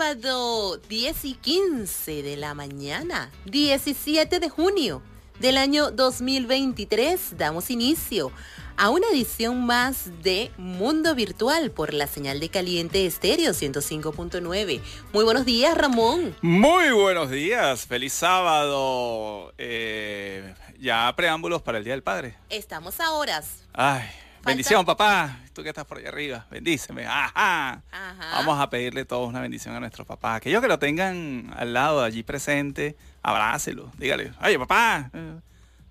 Sábado 10 y 15 de la mañana, 17 de junio del año 2023, damos inicio a una edición más de Mundo Virtual por la señal de Caliente Estéreo 105.9. Muy buenos días, Ramón. Muy buenos días, feliz sábado. Eh, ya preámbulos para el Día del Padre. Estamos a horas. Ay, bendición, papá. Tú que estás por allá arriba, bendíceme. Ajá. Ajá. Vamos a pedirle todos una bendición a nuestro papá. Aquellos que lo tengan al lado, allí presente, abrácelo. Dígale, oye, papá.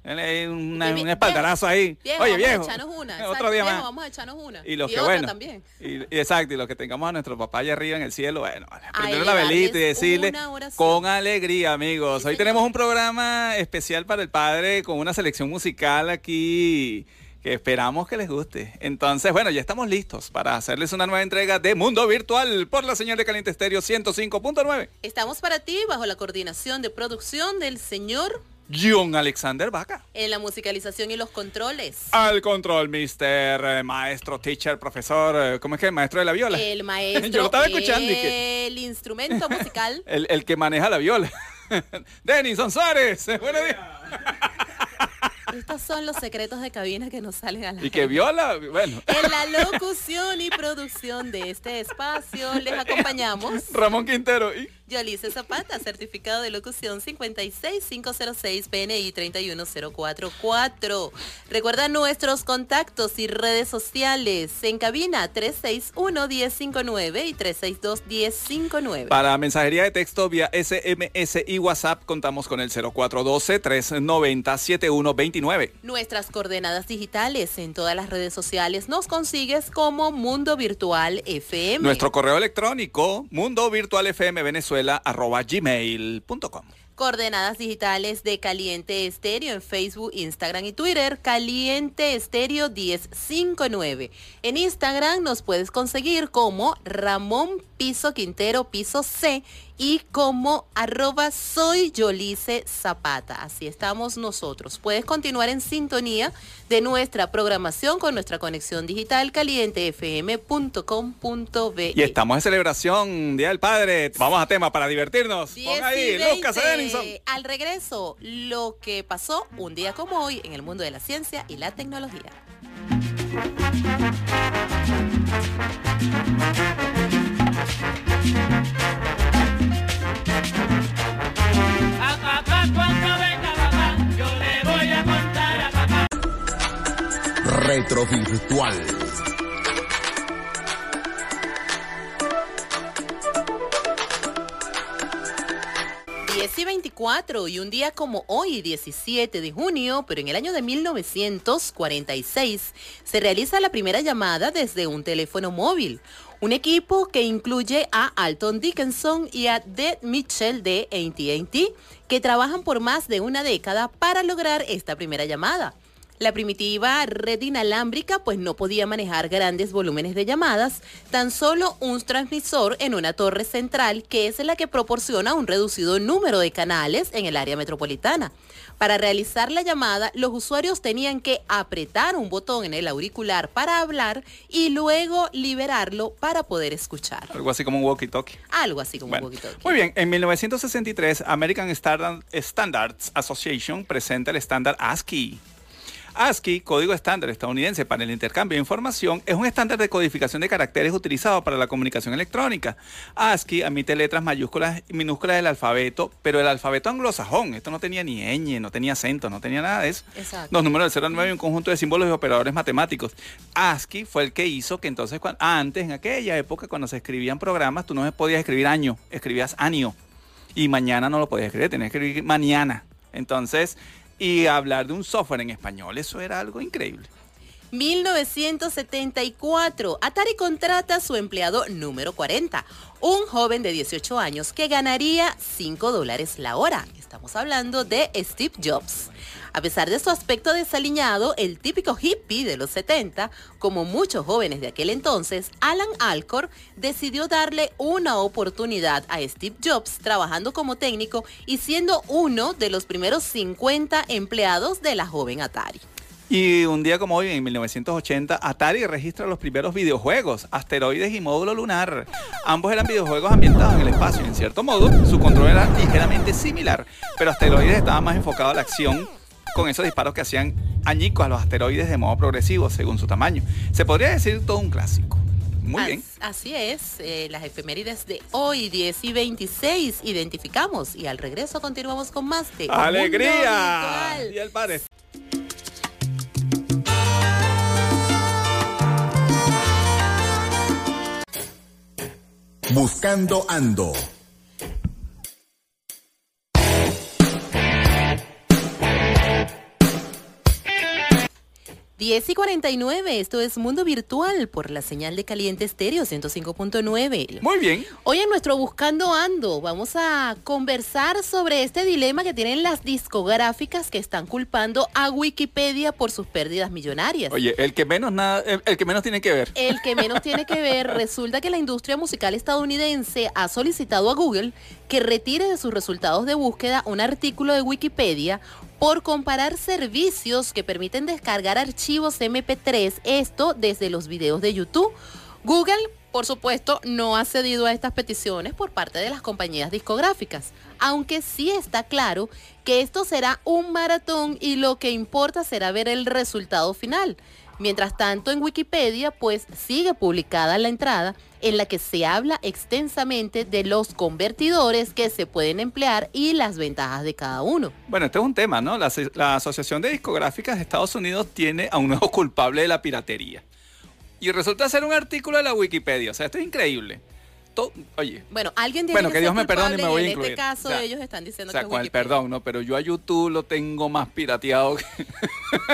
eh, una- un espaldarazo ahí. Viejo, Oye, vamos viejo. a echarnos una. Otro día viejo, más. Vamos a echarnos una. Y los que otra bueno. también. Y, y exacto, y los que tengamos a nuestro papá allá arriba en el cielo, bueno, prender la velita y decirle con alegría, amigos. Sí, Hoy señor. tenemos un programa especial para el padre con una selección musical aquí que esperamos que les guste. Entonces, bueno, ya estamos listos para hacerles una nueva entrega de Mundo Virtual por la señal de Caliente Estéreo 105.9. Estamos para ti bajo la coordinación de producción del señor John Alexander Vaca. en la musicalización y los controles. Al control, mister, eh, maestro, teacher, profesor, eh, ¿cómo es que? Maestro de la viola. El maestro, Yo lo estaba escuchando y que- el instrumento musical. El, el que maneja la viola. Denison Suárez. Buenos días. Estos son los secretos de cabina que nos salen a la Y que viola, bueno. En la locución y producción de este espacio les acompañamos Ramón Quintero. Y Yolice Zapata, certificado de locución 56506 PNI 31044. Recuerda nuestros contactos y redes sociales en cabina 361-1059 y 362-1059. para mensajería de texto vía SMS y WhatsApp contamos con el 0412-390-7129. Nuestras coordenadas digitales en todas las redes sociales nos consigues como Mundo Virtual FM. Nuestro correo electrónico mundovirtualfmvenezuela.gmail.com Coordenadas digitales de Caliente Estéreo en Facebook, Instagram y Twitter. Caliente Estéreo 1059. En Instagram nos puedes conseguir como Ramón Piso Quintero Piso C y como arroba soy Yolice Zapata. Así estamos nosotros. Puedes continuar en sintonía de nuestra programación con nuestra conexión digital calientefm.com.be. Y estamos en celebración Día del Padre. Vamos a tema para divertirnos. Pon ahí, veinte. Edinson. Al regreso, lo que pasó un día como hoy en el mundo de la ciencia y la tecnología. A 4 y un día como hoy, 17 de junio, pero en el año de 1946, se realiza la primera llamada desde un teléfono móvil. Un equipo que incluye a Alton Dickinson y a Dead Mitchell de ATT, que trabajan por más de una década para lograr esta primera llamada. La primitiva red inalámbrica pues no podía manejar grandes volúmenes de llamadas, tan solo un transmisor en una torre central que es la que proporciona un reducido número de canales en el área metropolitana. Para realizar la llamada, los usuarios tenían que apretar un botón en el auricular para hablar y luego liberarlo para poder escuchar. Algo así como un walkie-talkie. Algo así como Bueno, un poquito. muy bien, en 1963 American Standard- Standards Association presenta el estándar ASCII. ASCII, código estándar estadounidense para el intercambio de información, es un estándar de codificación de caracteres utilizado para la comunicación electrónica. ASCII admite letras mayúsculas y minúsculas del alfabeto, pero el alfabeto anglosajón, esto no tenía ni ñ, no tenía acento, no tenía nada de eso. Exacto. Los números del 0 al 9 y un conjunto de símbolos y operadores matemáticos. ASCII fue el que hizo que entonces, cuan- antes, en aquella época, cuando se escribían programas, tú no podías escribir año, escribías año. Y mañana no lo podías escribir, tenías que escribir mañana. Entonces, y hablar de un software en español, eso era algo increíble. 1974, Atari contrata su empleado número 40, un joven de 18 años que ganaría 5 dólares la hora. Estamos hablando de Steve Jobs. A pesar de su aspecto desaliñado, el típico hippie de los 70, como muchos jóvenes de aquel entonces, Alan Alcor decidió darle una oportunidad a Steve Jobs trabajando como técnico y siendo uno de los primeros 50 empleados de la joven Atari. Y un día como hoy, en 1980, Atari registra los primeros videojuegos, Asteroides y Módulo Lunar. Ambos eran videojuegos ambientados en el espacio. En cierto modo, su control era ligeramente similar, pero Asteroides estaba más enfocado a la acción con esos disparos que hacían añicos a los asteroides de modo progresivo, según su tamaño. Se podría decir todo un clásico. Muy As- bien. Así es, eh, las efemérides de hoy, 10 y 26, identificamos y al regreso continuamos con más de ¡Alegría! Y el padre. Buscando Ando. 10 y 49, esto es Mundo Virtual por la señal de Caliente Estéreo 105.9. Muy bien. Hoy en nuestro Buscando Ando vamos a conversar sobre este dilema que tienen las discográficas que están culpando a Wikipedia por sus pérdidas millonarias. Oye, el que menos nada, el, el que menos tiene que ver. El que menos tiene que ver, resulta que la industria musical estadounidense ha solicitado a Google que retire de sus resultados de búsqueda un artículo de Wikipedia por comparar servicios que permiten descargar archivos MP3, esto desde los videos de YouTube. Google, por supuesto, no ha cedido a estas peticiones por parte de las compañías discográficas, aunque sí está claro que esto será un maratón y lo que importa será ver el resultado final. Mientras tanto, en Wikipedia, pues sigue publicada la entrada en la que se habla extensamente de los convertidores que se pueden emplear y las ventajas de cada uno. Bueno, este es un tema, ¿no? La, aso- la Asociación de Discográficas de Estados Unidos tiene a un nuevo culpable de la piratería. Y resulta ser un artículo de la Wikipedia. O sea, esto es increíble. Oye, Bueno, alguien tiene Bueno, que, que Dios ser me perdone y me voy a en incluir. este caso O sea, ellos están diciendo o sea, que con el perdón, ¿no? Pero yo a YouTube lo tengo más pirateado que...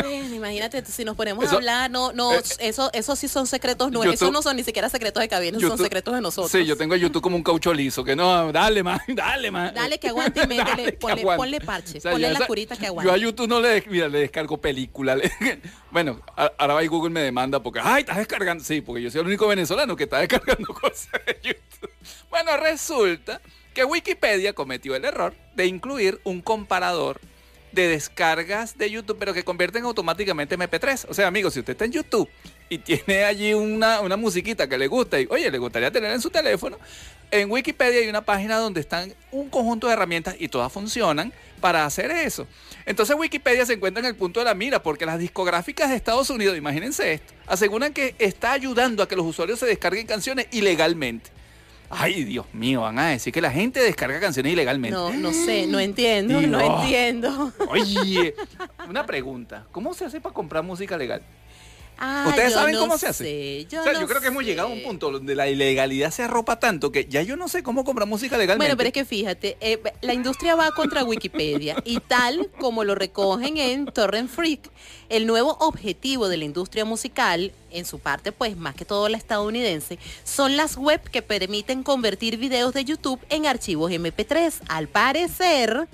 Bueno, imagínate, si nos ponemos Eso- a hablar, no, no, eh, eso, eso sí son secretos nuestros, eso no son ni siquiera secretos de cabina, son secretos de nosotros. Sí, yo tengo a YouTube como un caucho liso, que no, dale más, dale más. Dale que aguante y métele, Dale ponle, aguante. ponle parche, O sea, ponle la curita que Yo a aguante. YouTube no le, mira, le descargo películas. le- bueno, ahora va y Google me demanda porque, ay, estás descargando. Sí, porque yo soy el único venezolano que está descargando cosas de YouTube. Bueno, resulta que Wikipedia cometió el error de incluir un comparador de descargas de YouTube, pero que convierten automáticamente MP3. O sea, amigos, si usted está en YouTube y tiene allí una, una musiquita que le gusta y, oye, le gustaría tener en su teléfono, en Wikipedia hay una página donde están un conjunto de herramientas y todas funcionan para hacer eso. Entonces Wikipedia se encuentra en el punto de la mira porque las discográficas de Estados Unidos, imagínense esto, aseguran que está ayudando a que los usuarios se descarguen canciones ilegalmente. Ay, Dios mío, van a decir que la gente descarga canciones ilegalmente. No, no sé, no entiendo, no Dios. entiendo. Oye, una pregunta. ¿Cómo se hace para comprar música legal? Ah, ¿Ustedes saben no cómo se hace? sé, yo o sea, no yo creo que hemos llegado a un punto donde la ilegalidad se arropa tanto que ya yo no sé cómo comprar música legalmente. Bueno, pero es que fíjate, eh, la industria va contra Wikipedia y tal como lo recogen en Torrent Freak, el nuevo objetivo de la industria musical, en su parte pues más que todo la estadounidense, son las web que permiten convertir videos de YouTube en archivos MP3. Al parecer,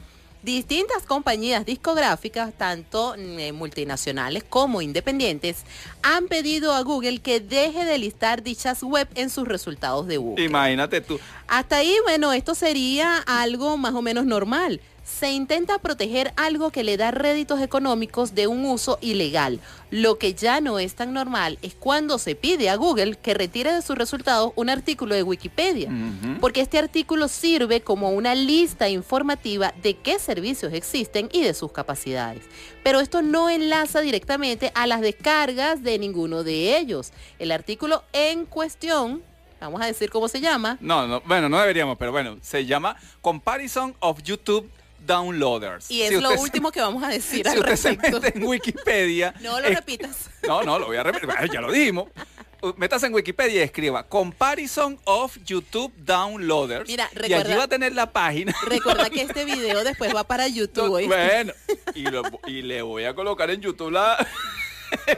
distintas compañías discográficas, tanto eh, multinacionales como independientes, han pedido a Google que deje de listar dichas web en sus resultados de búsqueda. Imagínate tú. Hasta ahí, bueno, esto sería algo más o menos normal. Se intenta proteger algo que le da réditos económicos de un uso ilegal. Lo que ya no es tan normal es cuando se pide a Google que retire de sus resultados un artículo de Wikipedia. Porque este artículo sirve como una lista informativa de qué servicios existen y de sus capacidades. Pero esto no enlaza directamente a las descargas de ninguno de ellos. El artículo en cuestión, vamos a decir cómo se llama, No, no, bueno, no deberíamos, pero bueno, se llama Comparison of YouTube Downloaders. Y es Si lo se- último que vamos a decir Si al usted se respecto. mete en Wikipedia. No lo es- repitas. No, no, lo voy a repetir. Ya lo dijimos. Uh, Métase en Wikipedia y escriba Comparison of YouTube Downloaders. Mira, y allí recuerda- va a tener la página. Recuerda que este video después va para YouTube. Bueno, y, lo- y le voy a colocar en YouTube la.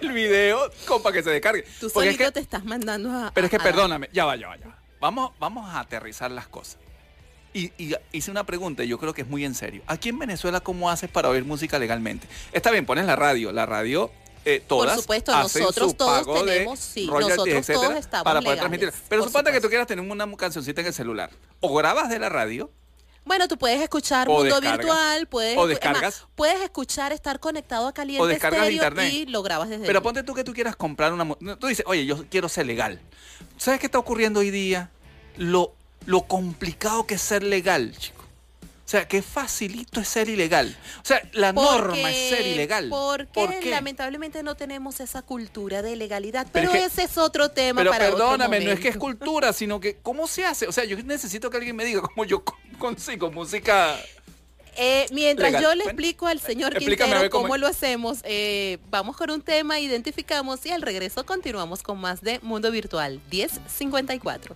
el video como para que se descargue. Tú Porque es solito que- te estás mandando a... pero es que a- perdóname, ya va, ya va, ya va. Vamos, vamos a aterrizar las cosas. Y, y hice una pregunta, y yo creo que es muy en serio. Aquí en Venezuela, ¿cómo haces para oír música legalmente? Está bien, pones la radio. La radio, eh, todas supuesto, hacen nosotros su todos pago de tenemos, sí, royalties, nosotros etcétera, todos estamos para poder legales, transmitir. Pero por suponte que tú supuesto. quieras tener una cancioncita en el celular. O grabas de la radio, Bueno, tú puedes escuchar O Mundo. Virtual, puedes, O descargas. puedes escuchar, estar conectado a Caliente O descargas internet. y lo grabas desde Pero ponte tú que tú quieras comprar una... Tú dices, oye, yo quiero ser legal. ¿Sabes qué está ocurriendo hoy día? Lo, lo complicado que es ser legal, chico. O sea, qué facilito es ser ilegal. O sea, la norma es ser ilegal. Porque ¿Por qué? lamentablemente no tenemos esa cultura de legalidad. Pero ese es otro tema Pero para otro perdóname, no es que es cultura, sino que ¿cómo se hace? O sea, yo necesito que alguien me diga cómo yo con- consigo música. Eh, mientras Legal. yo le explico al señor explícame Quintero cómo lo hacemos, eh, vamos con un tema, identificamos y al regreso continuamos con más de Mundo Virtual 1054.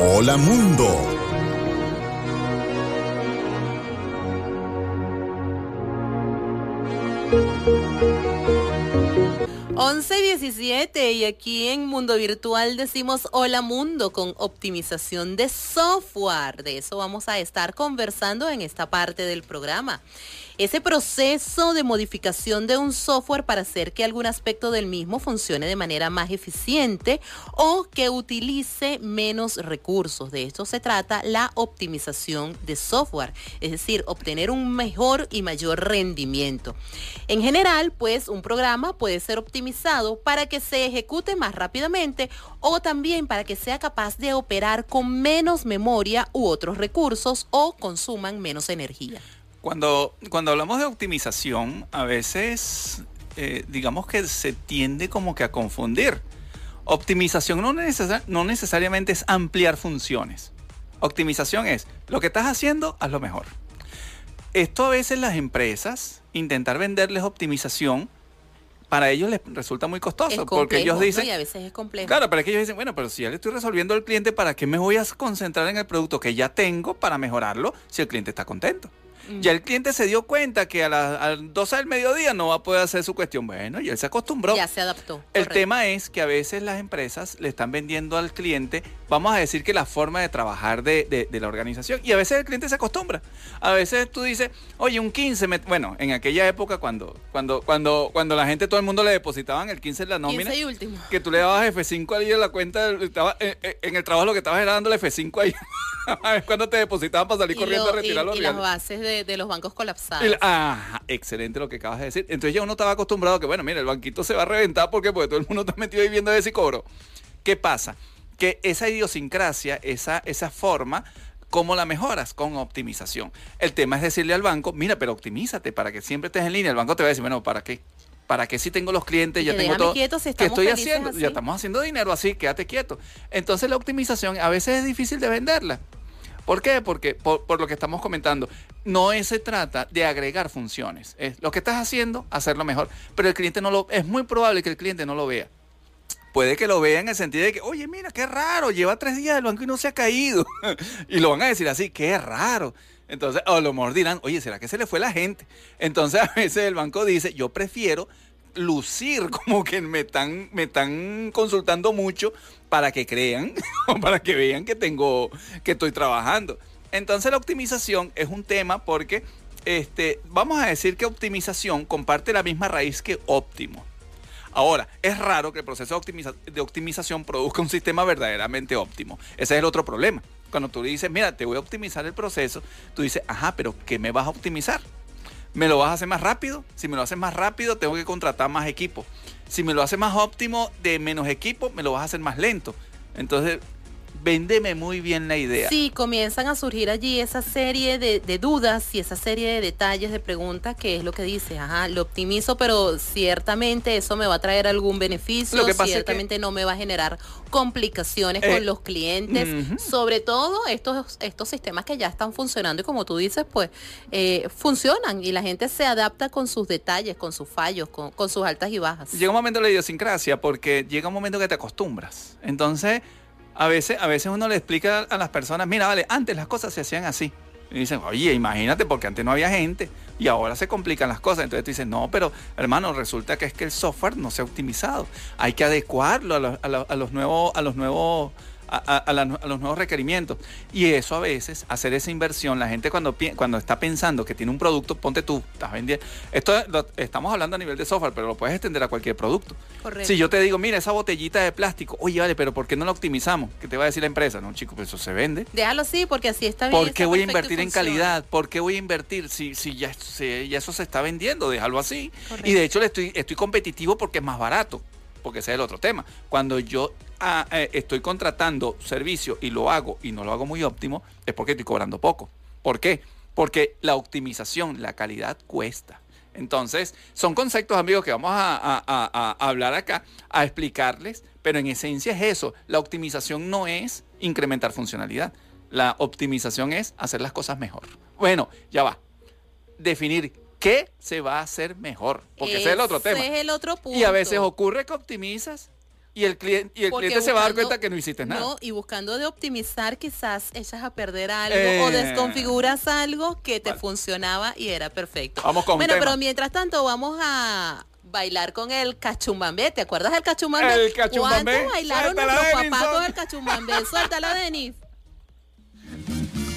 Hola Mundo. 11 y 17 y aquí en Mundo Virtual decimos hola mundo con optimización de software. De eso vamos a estar conversando en esta parte del programa. Ese proceso de modificación de un software para hacer que algún aspecto del mismo funcione de manera más eficiente o que utilice menos recursos. De esto se trata la optimización de software, es decir, obtener un mejor y mayor rendimiento. En general, pues un programa puede ser optimizado para que se ejecute más rápidamente o también para que sea capaz de operar con menos memoria u otros recursos o consuman menos energía. Cuando, cuando hablamos de optimización, a veces eh, digamos que se tiende como que a confundir. Optimización no, necesa- no necesariamente es ampliar funciones. Optimización es lo que estás haciendo, hazlo mejor. Esto a veces las empresas, intentar venderles optimización, para ellos les resulta muy costoso. Porque ellos ¿no? dicen, Y a veces es complejo. Claro, pero es que ellos dicen, bueno, pero si ya le estoy resolviendo al cliente, ¿para qué me voy a concentrar en el producto que ya tengo para mejorarlo si el cliente está contento? Mm. Ya el cliente se dio cuenta que a las 12 del mediodía no va a poder hacer su cuestión. Bueno, y él se acostumbró. Ya se adaptó. El correcto. tema es que a veces las empresas le están vendiendo al cliente, vamos a decir que la forma de trabajar de, de- de la organización, y a veces el cliente se acostumbra. A veces tú dices, oye, un 15, me- bueno, en aquella época cuando, cuando, cuando, cuando la gente, todo el mundo le depositaban el 15 en la nómina, 15 y último. que tú le dabas F5 ahí en la cuenta, estaba, eh, eh, en el trabajo lo que estabas era dándole F5 ahí, a ver cuando te depositaban para salir Y, corriendo lo- a retirar y- los y las reales. bases de, de los bancos colapsados. El- ajá, excelente lo que acabas de decir. Entonces ya uno estaba acostumbrado a que, bueno, mira, el banquito se va a reventar porque, porque todo el mundo está metido ahí viendo ese cobro. ¿Qué pasa? Que esa idiosincrasia, esa, esa forma, ¿cómo la mejoras? Con optimización. El tema es decirle al banco, mira, pero optimízate para que siempre estés en línea. El banco te va a decir, bueno, ¿para qué? ¿Para qué si tengo los clientes? Ya tengo todo. quieto si ¿Qué estoy haciendo? así. Ya estamos haciendo dinero así, quédate quieto. Entonces la optimización a veces es difícil de venderla. ¿Por qué? Porque por, por lo que estamos comentando, no se trata de agregar funciones. Es lo que estás haciendo, hacerlo mejor. Pero el cliente no lo, es muy probable que el cliente no lo vea. Puede que lo vea en el sentido de que, oye, mira, qué raro, lleva tres días del banco y no se ha caído. y lo van a decir así, qué raro. Entonces, a lo mejor dirán, oye, ¿será que se le fue la gente? Entonces, a veces el banco dice, yo prefiero lucir como que me están, me están consultando mucho para que crean o para que vean que tengo, que estoy trabajando. Entonces la optimización es un tema porque este, vamos a decir que optimización comparte la misma raíz que óptimo. Ahora, es raro que el proceso de, de optimización produzca un sistema verdaderamente óptimo. Ese es el otro problema. Cuando tú dices, mira, te voy a optimizar el proceso, tú dices, ajá, pero ¿qué me vas a optimizar? ¿Me lo vas a hacer más rápido? Si me lo haces más rápido, tengo que contratar más equipo. Si me lo haces más óptimo de menos equipo, me lo vas a hacer más lento. Entonces, véndeme muy bien la idea. Sí, comienzan a surgir allí esa serie de, de dudas y esa serie de detalles, de preguntas, que es lo que dices, ajá, lo optimizo, pero ciertamente eso me va a traer algún beneficio, Lo que pasa es que- ciertamente no me va a generar complicaciones Eh, con los clientes, sobre todo estos, estos sistemas que ya están funcionando y como tú dices, pues eh, funcionan y la gente se adapta con sus detalles, con sus fallos, con, con sus altas y bajas. Llega un momento de la idiosincrasia porque llega un momento que te acostumbras. Entonces, A veces, a veces uno le explica a las personas, mira, vale, antes las cosas se hacían así. Y dicen, oye, imagínate, porque antes no había gente y ahora se complican las cosas. Entonces tú dices, no, pero hermano, resulta que es que el software no se ha optimizado. Hay que adecuarlo a a los nuevos, a los nuevos a, a- a la- a los nuevos requerimientos. Y eso a veces, hacer esa inversión, la gente cuando, cuando está pensando que tiene un producto, ponte tú, estás vendiendo. Esto lo- estamos hablando a nivel de software, pero lo puedes extender a cualquier producto. Correcto. Si yo te digo, mira, esa botellita de plástico, oye, vale, pero ¿por qué no la optimizamos? ¿Qué te va a decir la empresa? No, chico, pues eso se vende. Déjalo así porque así está bien. ¿Por qué voy a invertir en calidad? ¿Por qué voy a invertir si, si ya, se- ya eso se está vendiendo? Déjalo así. Correcto. Y de hecho le estoy, estoy competitivo porque es más barato, porque ese es el otro tema. Cuando yo ah, eh, estoy contratando servicio y lo hago y no lo hago muy óptimo, es porque estoy cobrando poco. ¿Por qué? Porque la optimización, la calidad cuesta. Entonces, son conceptos, amigos, que vamos a, hablar acá, a explicarles, pero en esencia es eso. La optimización no es incrementar funcionalidad. La optimización es hacer las cosas mejor. Bueno, ya va. Definir qué se va a hacer mejor, porque ese es el otro tema. Ese es el otro punto. Y a veces ocurre que optimizas y el cliente, y el Porque cliente se va a dar cuenta que no hiciste nada. No, y buscando de optimizar, quizás echas a perder algo Eh. o desconfiguras algo que te funcionaba y era perfecto. Vamos con un Bueno, tema. pero mientras tanto vamos a bailar con el cachumbambé. ¿Te acuerdas del cachumbambé? El cachumbambé. ¿Cuánto bailaron nuestros papás con el cachumbambé? Suéltala, Denis.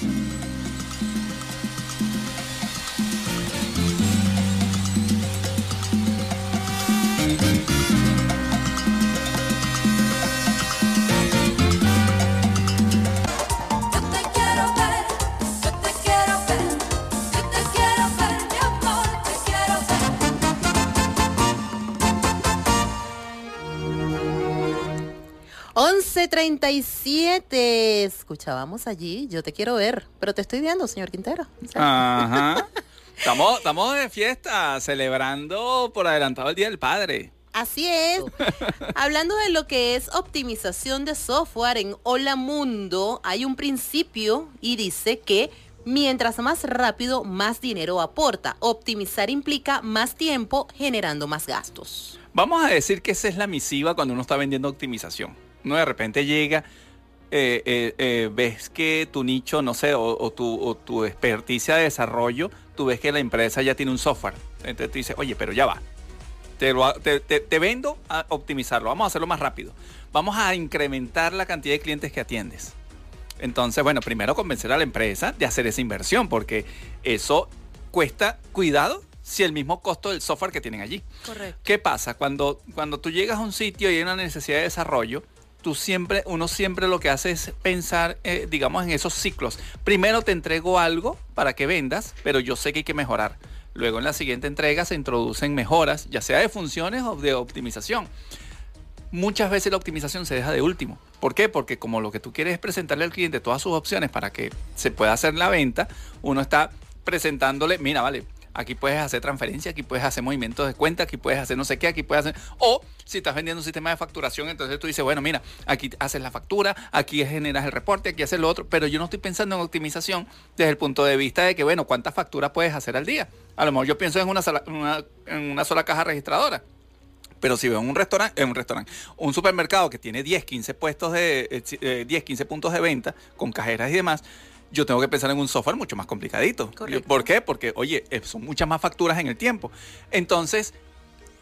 11.37. Escuchábamos allí. Yo te quiero ver. Pero te estoy viendo, señor Quintero. Ajá. Estamos, estamos de fiesta, celebrando por adelantado el Día del Padre. Así es. Hablando de lo que es optimización de software en Hola Mundo, hay un principio y dice que mientras más rápido, más dinero aporta. Optimizar implica más tiempo generando más gastos. Vamos a decir que esa es la misiva cuando uno está vendiendo optimización. Uno de repente llega, eh, eh, eh, ves que tu nicho, no sé, o, o tu, o tu experticia de desarrollo, tú ves que la empresa ya tiene un software. Entonces tú dices, oye, pero ya va. Te, lo te- te vendo a optimizarlo, vamos a hacerlo más rápido. Vamos a incrementar la cantidad de clientes que atiendes. Entonces, bueno, primero convencer a la empresa de hacer esa inversión, porque eso cuesta cuidado si el mismo costo del software que tienen allí. Correcto. ¿Qué pasa? Cuando, cuando tú llegas a un sitio y hay una necesidad de desarrollo, tú siempre, uno siempre lo que hace es pensar, eh, digamos, en esos ciclos. Primero te entrego algo para que vendas, pero yo sé que hay que mejorar. Luego en la siguiente entrega se introducen mejoras, ya sea de funciones o de optimización. Muchas veces la optimización se deja de último. ¿Por qué? Porque como lo que tú quieres es presentarle al cliente todas sus opciones para que se pueda hacer la venta, uno está presentándole, mira, vale, aquí puedes hacer transferencia, aquí puedes hacer movimientos de cuenta, aquí puedes hacer no sé qué, aquí puedes hacer... O si estás vendiendo un sistema de facturación, entonces tú dices, bueno, mira, aquí haces la factura, aquí generas el reporte, aquí haces lo otro, pero yo no estoy pensando en optimización desde el punto de vista de que, bueno, ¿cuántas facturas puedes hacer al día? A lo mejor yo pienso en una sola, en una sola caja registradora. Pero si veo un restaurante, un restaurante, un supermercado que tiene 10, 15 puestos de eh, si- eh, 10, 15 puntos de venta con cajeras y demás, yo tengo que pensar en un software mucho más complicadito. Correcto. ¿Por qué? Porque, oye, eh, son muchas más facturas en el tiempo. Entonces,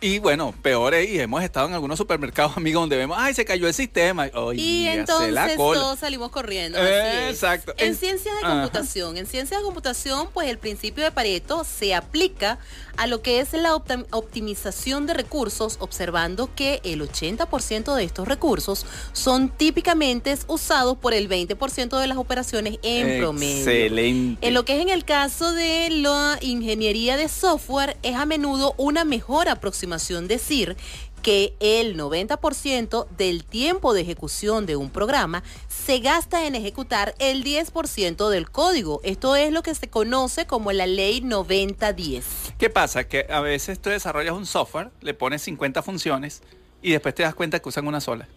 y bueno, peor es, y hemos estado en algunos supermercados, amigos, donde vemos, ay, se cayó el sistema. Y entonces la cola. todos salimos corriendo. Eh, exacto. En En- ciencias de Ajá. computación, en ciencias de computación, pues el principio de Pareto se aplica a lo que es la optimización de recursos, observando que el 80% de estos recursos son típicamente usados por el 20% de las operaciones en promedio. Excelente. En lo que es en el caso de la ingeniería de software, es a menudo una mejor aproximación decir que el 90% del tiempo de ejecución de un programa se gasta en ejecutar el 10% del código. Esto es lo que se conoce como la ley 90-10. ¿Qué pasa? Que a veces tú desarrollas un software, le pones 50 funciones y después te das cuenta que usan una sola.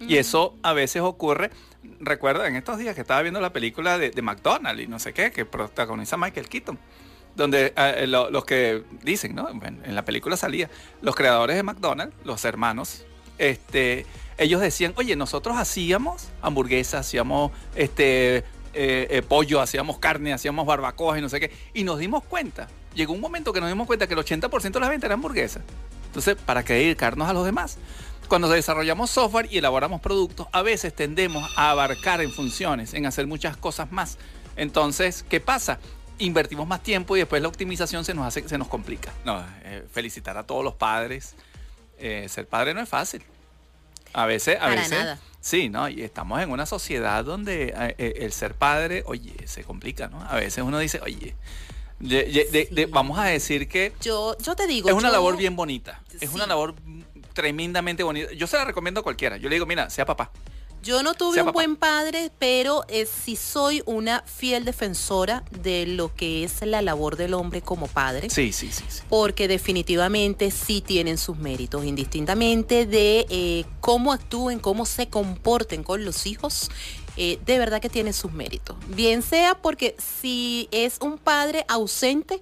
Y eso a veces ocurre. Recuerda, en estos días que estaba viendo la película de, de McDonald's y no sé qué, que protagoniza Michael Keaton, donde eh, lo- los que dicen, ¿no? Bueno, en la película salía, los creadores de McDonald's, los hermanos, este, ellos decían, oye, nosotros hacíamos hamburguesas, hacíamos este, eh, eh, pollo, hacíamos carne, hacíamos barbacoas y no sé qué. Y nos dimos cuenta, llegó un momento que nos dimos cuenta que el 80% de las ventas eran hamburguesas. Entonces, ¿para qué dedicarnos a los demás? Cuando desarrollamos software y elaboramos productos, a veces tendemos a abarcar en funciones, en hacer muchas cosas más. Entonces, ¿qué pasa? Invertimos más tiempo y después la optimización se nos hace, se nos complica. No, eh, felicitar a todos los padres. Eh, ser padre no es fácil. A veces, a Para veces. nada. Sí, ¿no? Y estamos en una sociedad donde eh, el ser padre, oye, se complica, ¿no? A veces uno dice, oye, de- de- de- de- Sí. vamos a decir que Yo, yo te digo. es una yo- labor bien bonita. Es una labor tremendamente bonita. Yo se la recomiendo a cualquiera. Yo le digo, mira, sea papá. Yo no tuve un papá. buen padre, pero eh, sí soy una fiel defensora de lo que es la labor del hombre como padre. Sí, sí, sí, sí. Porque definitivamente sí tienen sus méritos, indistintamente de eh, cómo actúen, cómo se comporten con los hijos. eh, de verdad que tienen sus méritos. Bien sea porque si es un padre ausente,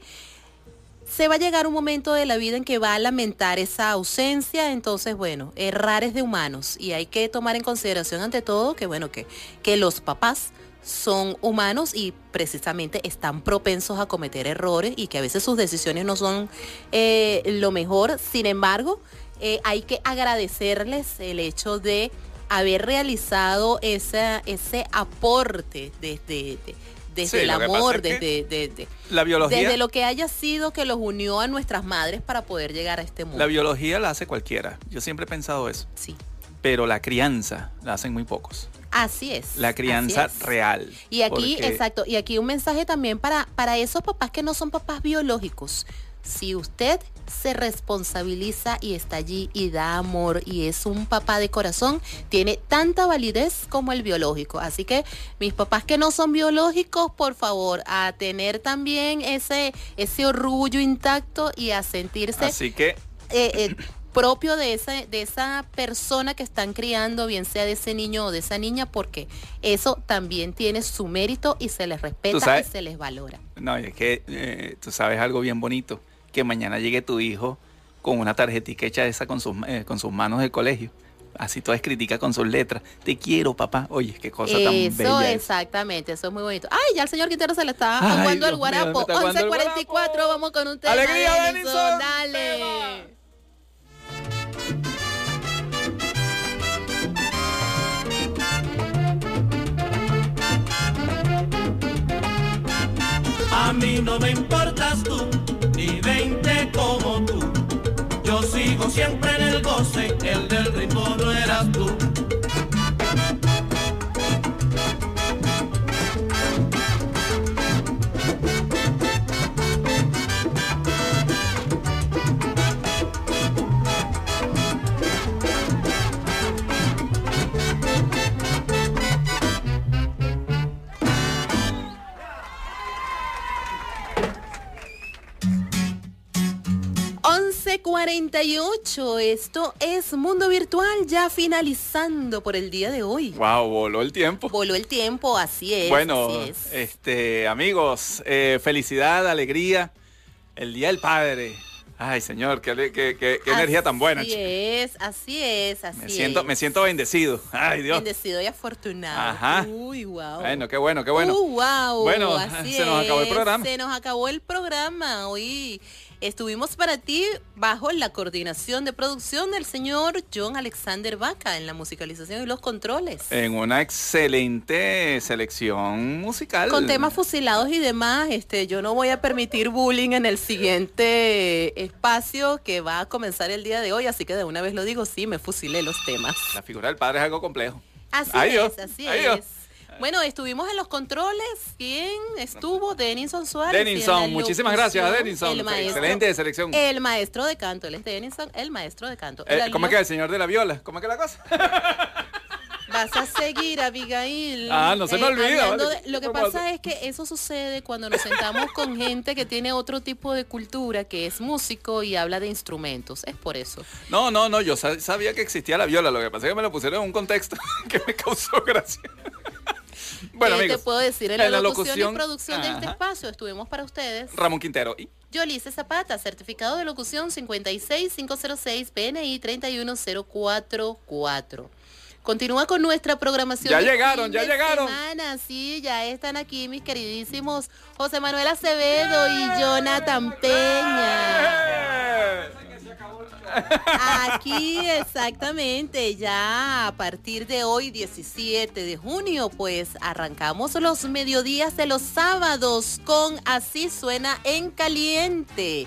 se va a llegar un momento de la vida en que va a lamentar esa ausencia, entonces bueno, errar es de humanos. Y hay que tomar en consideración ante todo que bueno, que, que los papás son humanos y precisamente están propensos a cometer errores y que a veces sus decisiones no son eh, lo mejor, sin embargo, eh, hay que agradecerles el hecho de haber realizado ese aporte desde, de- desde Sí, el amor, desde, desde, La biología, desde lo que haya sido que los unió a nuestras madres para poder llegar a este mundo. la biología la hace cualquiera. Yo siempre he pensado eso. sí, Pero la crianza la hacen muy pocos. así es. La crianza es. real. Y aquí, Porque- exacto, y aquí un mensaje también para, para esos papás que no son papás biológicos. Si usted se responsabiliza y está allí y da amor y es un papá de corazón, tiene tanta validez como el biológico. Así que mis papás que no son biológicos, por favor, a tener también ese, ese orgullo intacto y a sentirse Así que eh, eh, propio de esa, de esa persona que están criando, bien sea de ese niño o de esa niña, porque eso también tiene su mérito y se les respeta y se les valora. No, y es que eh, tú sabes algo bien bonito, que mañana llegue tu hijo con una tarjetita hecha esa con sus, eh, con sus manos del colegio, así toda escritica con sus letras. Te quiero, papá. Oye, qué cosa tan Eso, bella. es. exactamente, eso es muy bonito. Ay, ya el señor Quintero se le está Ay, aguando el guarapo. está aguando el 11.44, guarapo. vamos con un tema. ¡Alegría, Denison, Denison! Dale. ¡Tema! A mí no me importas tú, Siempre en el goce, el del ritmo no eras tú. Once 11.48, esto es Mundo Virtual ya finalizando por el día de hoy. Wow, voló el tiempo. Voló el tiempo, así es. bueno, así es. este, amigos, eh, felicidad, alegría. El Día del Padre. Ay, señor, qué, ale- qué- qué- qué energía tan buena. Así es, así es, así Me siento, es. me siento bendecido. Ay, Dios. Bendecido y afortunado. Ajá. Uy, wow. Bueno, qué bueno, qué bueno. Uh, wow. Bueno, así se nos acabó el programa. Se nos acabó el programa. Hoy estuvimos para ti bajo la coordinación de producción del señor John Alexander Vaca en la musicalización y los controles. En una excelente selección musical. Con temas fusilados y demás, este, yo no voy a permitir bullying en el siguiente espacio que va a comenzar el día de hoy, así que de una vez lo digo, sí, me fusilé los temas. La figura del padre es algo complejo. Así Ay, es, así ay, es. Bueno, estuvimos en los controles. ¿Quién estuvo? Denison Suárez. Denison, muchísimas gracias Denison. maestro- Excelente selección. El maestro de canto, él es Denison, el maestro de canto. Eh, ¿Cómo es que el señor de la viola? ¿Cómo es que la cosa? Vas a seguir, Abigail. Ah, no se me olvida, vale. de- lo que ¿Cómo pasa es que eso sucede cuando nos sentamos con gente que tiene otro tipo de cultura, que es músico y habla de instrumentos. Es por eso. No, no, no, yo sa- sabía que existía la viola, lo que pasa es que me lo pusieron en un contexto que me causó gracia. Bueno, ¿Qué amigos, te puedo decir? En la, en la locución, locución, y producción de este espacio estuvimos para ustedes. Ramón Quintero y Yolice Zapata, certificado de locución 56506 PNI 31044. Continúa con nuestra programación. Ya llegaron, ya llegaron. semana. Sí, ya están aquí mis queridísimos José Manuel Acevedo y Jonathan Peña. Aquí exactamente, ya a partir de hoy 17 de junio, pues arrancamos los mediodías de los sábados con Así suena en caliente.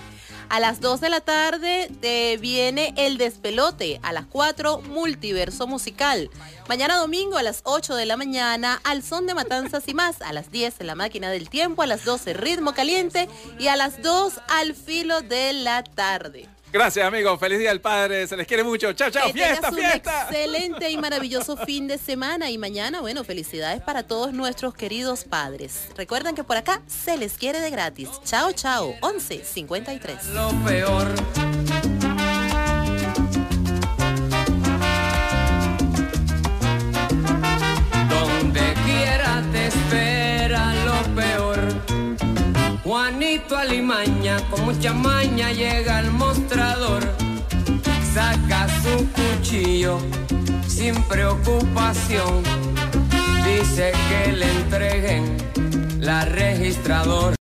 A las 2 de la tarde te viene el despelote, a las 4 multiverso musical. Mañana domingo a las 8 de la mañana al son de matanzas y más, a las 10 en la máquina del tiempo, a las 12 ritmo caliente y a las 2 al filo de la tarde. Gracias, amigos. Feliz Día del Padre. Se les quiere mucho. Chao, chao. Fiesta, tengas un fiesta. excelente y maravilloso fin de semana y mañana, bueno, felicidades para todos nuestros queridos padres. Recuerden que por acá se les quiere de gratis. Chao, chao. 11.53. lo peor. Juanito Alimaña con mucha maña llega al mostrador. Saca su cuchillo sin preocupación. Dice que le entreguen la registradora.